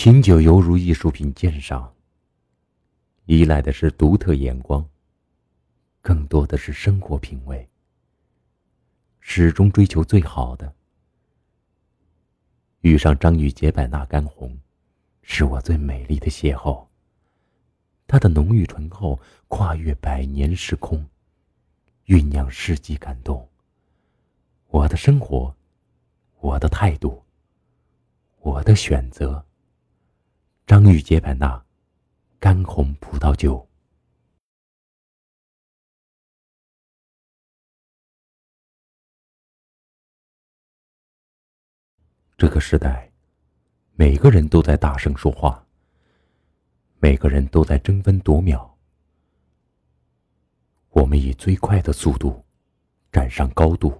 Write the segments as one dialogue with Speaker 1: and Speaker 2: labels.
Speaker 1: 品酒犹如艺术品鉴赏，依赖的是独特眼光，更多的是生活品味。始终追求最好的。遇上张裕洁百纳干红，是我最美丽的邂逅。它的浓郁醇厚，跨越百年时空，酝酿世纪感动。我的生活，我的态度，我的选择。张玉洁百纳，干红葡萄酒。这个时代，每个人都在大声说话，每个人都在争分夺秒。我们以最快的速度赶上高度，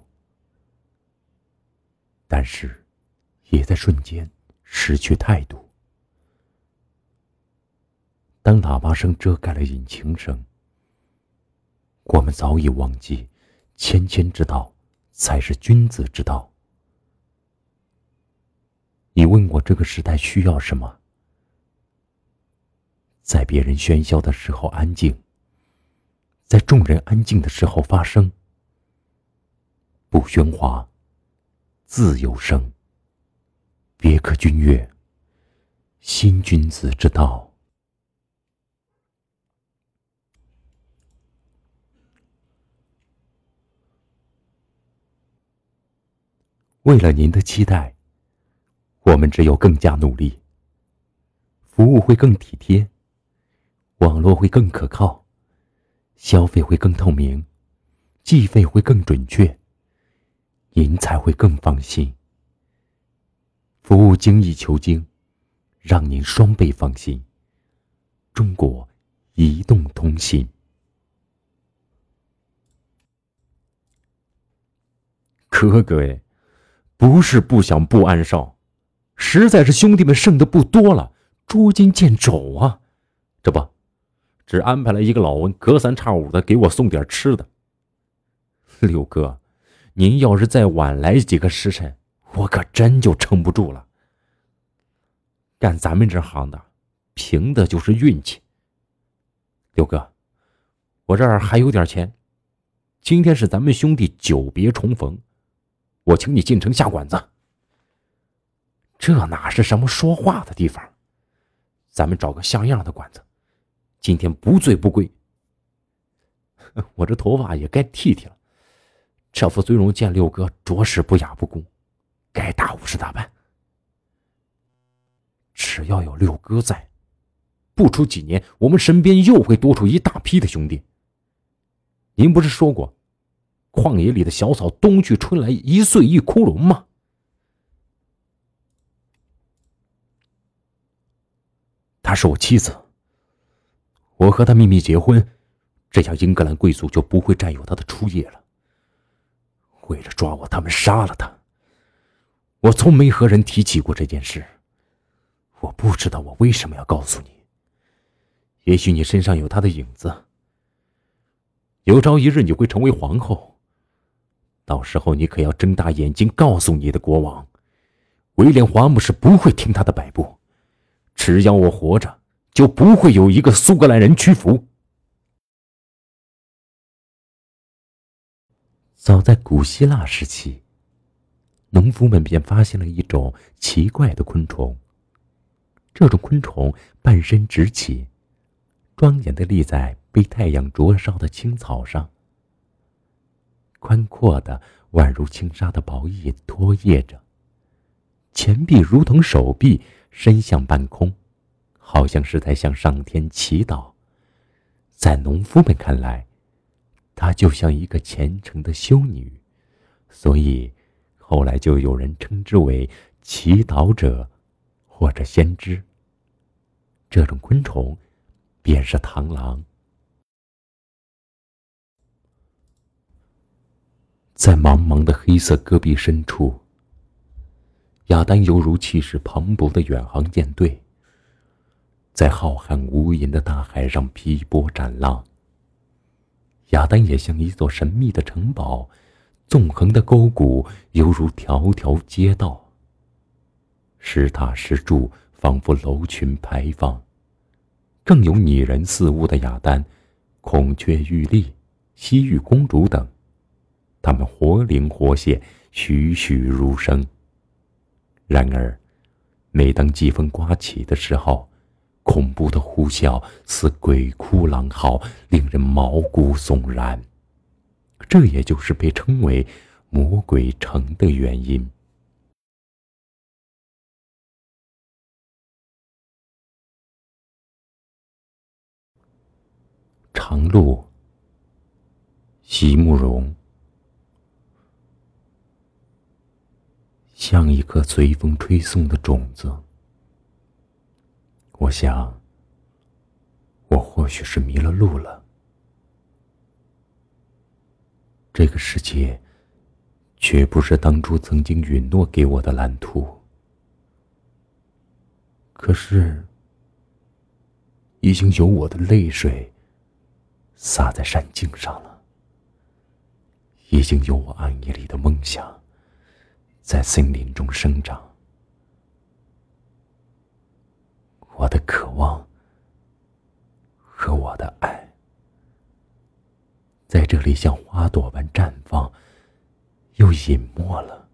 Speaker 1: 但是也在瞬间失去态度。当喇叭声遮盖了引擎声，我们早已忘记，谦谦之道才是君子之道。你问我这个时代需要什么？在别人喧嚣的时候安静，在众人安静的时候发声。不喧哗，自有声。别克君越，新君子之道。为了您的期待，我们只有更加努力。服务会更体贴，网络会更可靠，消费会更透明，计费会更准确，您才会更放心。服务精益求精，让您双倍放心。中国移动通信，
Speaker 2: 哥哥哎。不是不想不安少，实在是兄弟们剩的不多了，捉襟见肘啊！这不，只安排了一个老温，隔三差五的给我送点吃的。六哥，您要是再晚来几个时辰，我可真就撑不住了。干咱们这行的，凭的就是运气。六哥，我这儿还有点钱，今天是咱们兄弟久别重逢。我请你进城下馆子，这哪是什么说话的地方？咱们找个像样的馆子，今天不醉不归。我这头发也该剃剃了，这副尊容见六哥着实不雅不恭，该打五十大板。只要有六哥在，不出几年，我们身边又会多出一大批的兄弟。您不是说过？旷野里的小草，冬去春来，一岁一枯荣吗？她是我妻子，我和她秘密结婚，这样英格兰贵族就不会占有她的初夜了。为了抓我，他们杀了她。我从没和人提起过这件事，我不知道我为什么要告诉你。也许你身上有她的影子，有朝一日你会成为皇后。到时候你可要睁大眼睛告诉你的国王，威廉华姆是不会听他的摆布。只要我活着，就不会有一个苏格兰人屈服。
Speaker 1: 早在古希腊时期，农夫们便发现了一种奇怪的昆虫。这种昆虫半身直起，庄严的立在被太阳灼烧的青草上。宽阔的，宛如轻纱的薄翼拖曳着。前臂如同手臂，伸向半空，好像是在向上天祈祷。在农夫们看来，她就像一个虔诚的修女，所以后来就有人称之为祈祷者，或者先知。这种昆虫，便是螳螂。在茫茫的黑色戈壁深处，雅丹犹如气势磅礴的远航舰队，在浩瀚无垠的大海上劈波斩浪。雅丹也像一座神秘的城堡，纵横的沟谷犹如条条街道，石塔石柱仿佛楼群排放。更有拟人似物的雅丹、孔雀玉立、西域公主等，他们活灵活现，栩栩如生。然而，每当季风刮起的时候，恐怖的呼啸似鬼哭狼嚎，令人毛骨悚然。这也就是被称为“魔鬼城”的原因。长路，席慕容，像一颗随风吹送的种子。我想，我或许是迷了路了。这个世界，绝不是当初曾经允诺给我的蓝图。可是，已经有我的泪水。洒在山径上了，已经有我暗夜里的梦想，在森林中生长。我的渴望和我的爱，在这里像花朵般绽放，又隐没了；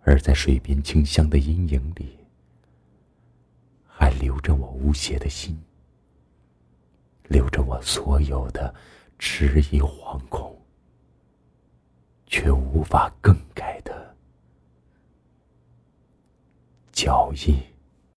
Speaker 1: 而在水边清香的阴影里，还留着我无邪的心。留着我所有的迟疑、惶恐，却无法更改的脚印。